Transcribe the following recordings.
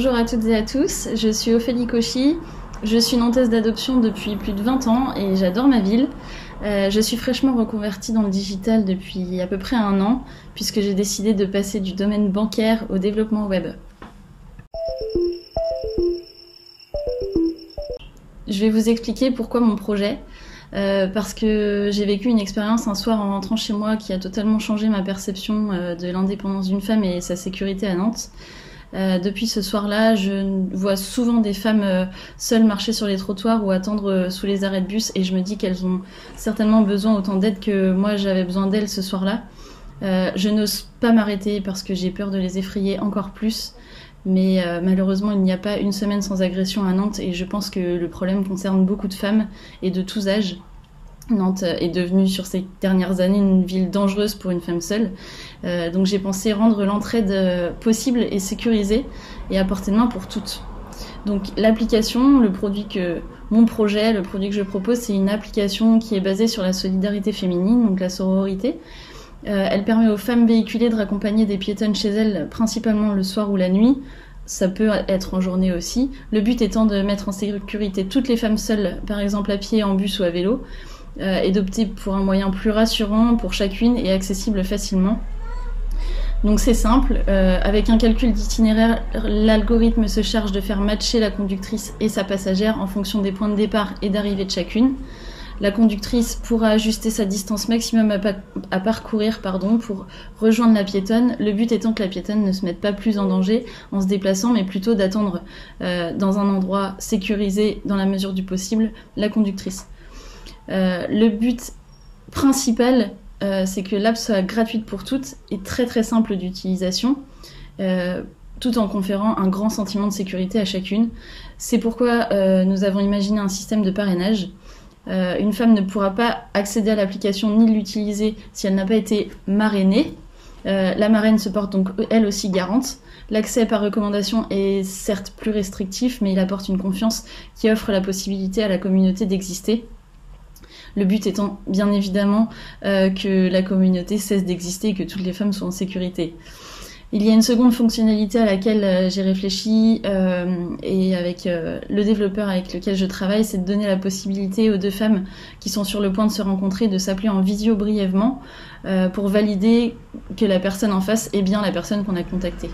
Bonjour à toutes et à tous, je suis Ophélie Cauchy, je suis nantaise d'adoption depuis plus de 20 ans et j'adore ma ville. Euh, je suis fraîchement reconvertie dans le digital depuis à peu près un an puisque j'ai décidé de passer du domaine bancaire au développement web. Je vais vous expliquer pourquoi mon projet. Euh, parce que j'ai vécu une expérience un soir en rentrant chez moi qui a totalement changé ma perception euh, de l'indépendance d'une femme et sa sécurité à Nantes. Euh, depuis ce soir-là, je vois souvent des femmes euh, seules marcher sur les trottoirs ou attendre euh, sous les arrêts de bus et je me dis qu'elles ont certainement besoin autant d'aide que moi j'avais besoin d'elles ce soir-là. je n'ose pas m'arrêter parce que j'ai peur de les effrayer encore plus. Mais malheureusement, il n'y a pas une semaine sans agression à Nantes et je pense que le problème concerne beaucoup de femmes et de tous âges. Nantes est devenue sur ces dernières années une ville dangereuse pour une femme seule. Euh, donc j'ai pensé rendre l'entraide euh, possible et sécurisée et à portée de main pour toutes. Donc l'application, le produit que mon projet, le produit que je propose, c'est une application qui est basée sur la solidarité féminine, donc la sororité. Euh, elle permet aux femmes véhiculées de raccompagner des piétonnes chez elles, principalement le soir ou la nuit. Ça peut être en journée aussi. Le but étant de mettre en sécurité toutes les femmes seules, par exemple à pied, en bus ou à vélo, euh, et d'opter pour un moyen plus rassurant pour chacune et accessible facilement. Donc c'est simple, euh, avec un calcul d'itinéraire, l'algorithme se charge de faire matcher la conductrice et sa passagère en fonction des points de départ et d'arrivée de chacune. La conductrice pourra ajuster sa distance maximum à, parcourir pardon, pour rejoindre la piétonne, le but étant que la piétonne ne se mette pas plus en danger en se déplaçant, mais plutôt d'attendre euh, dans un endroit sécurisé dans la mesure du possible la conductrice. Euh, le but principal, euh, c'est que l'app soit gratuite pour toutes et très très simple d'utilisation, euh, tout en conférant un grand sentiment de sécurité à chacune. C'est pourquoi nous avons imaginé un système de parrainage. une femme ne pourra pas accéder à l'application ni l'utiliser si elle n'a pas été marrainée. la marraine se porte donc elle aussi garante. L'accès par recommandation est certes plus restrictif, mais il apporte une confiance qui offre la possibilité à la communauté d'exister le but étant bien évidemment euh, que la communauté cesse d'exister et que toutes les femmes soient en sécurité. Il y a une seconde fonctionnalité à laquelle euh, j'ai réfléchi euh, et avec le développeur avec lequel je travaille, c'est de donner la possibilité aux deux femmes qui sont sur le point de se rencontrer de s'appeler en visio brièvement pour valider que la personne en face est bien la personne qu'on a contactée.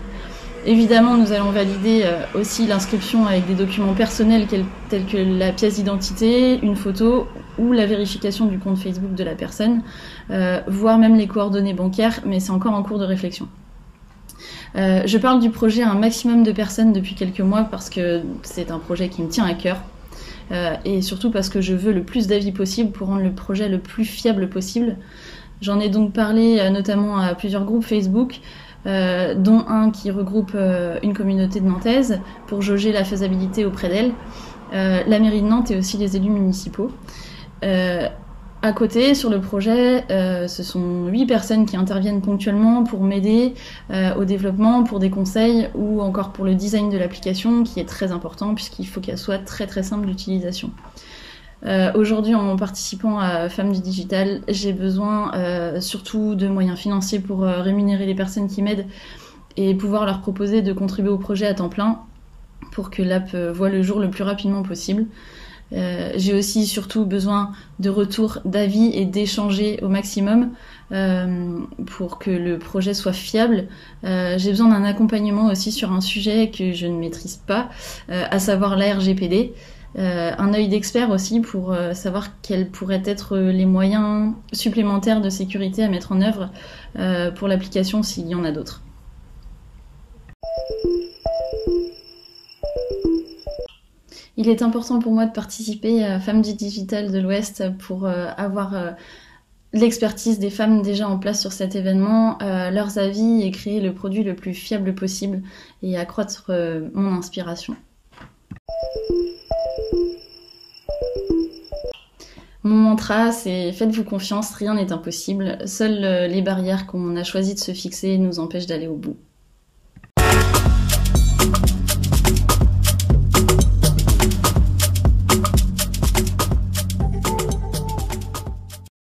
Évidemment, nous allons valider euh, aussi l'inscription avec des documents personnels tels que la pièce d'identité, une photo ou la vérification du compte Facebook de la personne, euh, voire même les coordonnées bancaires, mais c'est encore en cours de réflexion. Euh, je parle du projet à un maximum de personnes depuis quelques mois parce que c'est un projet qui me tient à cœur. et surtout parce que je veux le plus d'avis possible pour rendre le projet le plus fiable possible. J'en ai donc parlé notamment à plusieurs groupes Facebook, euh, dont un qui regroupe euh, une communauté de Nantaise pour jauger la faisabilité auprès d'elle, euh, la mairie de Nantes et aussi les élus municipaux. À côté, sur le projet, ce sont huit personnes qui interviennent ponctuellement pour m'aider au développement, pour des conseils ou encore pour le design de l'application qui est très important puisqu'il faut qu'elle soit très très simple d'utilisation. Euh, aujourd'hui, en participant à Femmes du Digital, j'ai besoin euh, surtout de moyens financiers pour euh, rémunérer les personnes qui m'aident et pouvoir leur proposer de contribuer au projet à temps plein pour que l'app voit le jour le plus rapidement possible. j'ai aussi surtout besoin de retours d'avis et d'échanger au maximum pour que le projet soit fiable. j'ai besoin d'un accompagnement aussi sur un sujet que je ne maîtrise pas, à savoir la RGPD. Euh, un œil d'expert aussi pour euh, savoir quels pourraient être les moyens supplémentaires de sécurité à mettre en œuvre euh, pour l'application s'il y en a d'autres. Il est important pour moi de participer à Femmes du Digital de l'Ouest pour avoir l'expertise des femmes déjà en place sur cet événement, leurs avis et créer le produit le plus fiable possible et accroître mon inspiration. Mon mantra, c'est faites-vous confiance, rien n'est impossible. Seules euh, les barrières qu'on a choisi de se fixer nous empêchent d'aller au bout.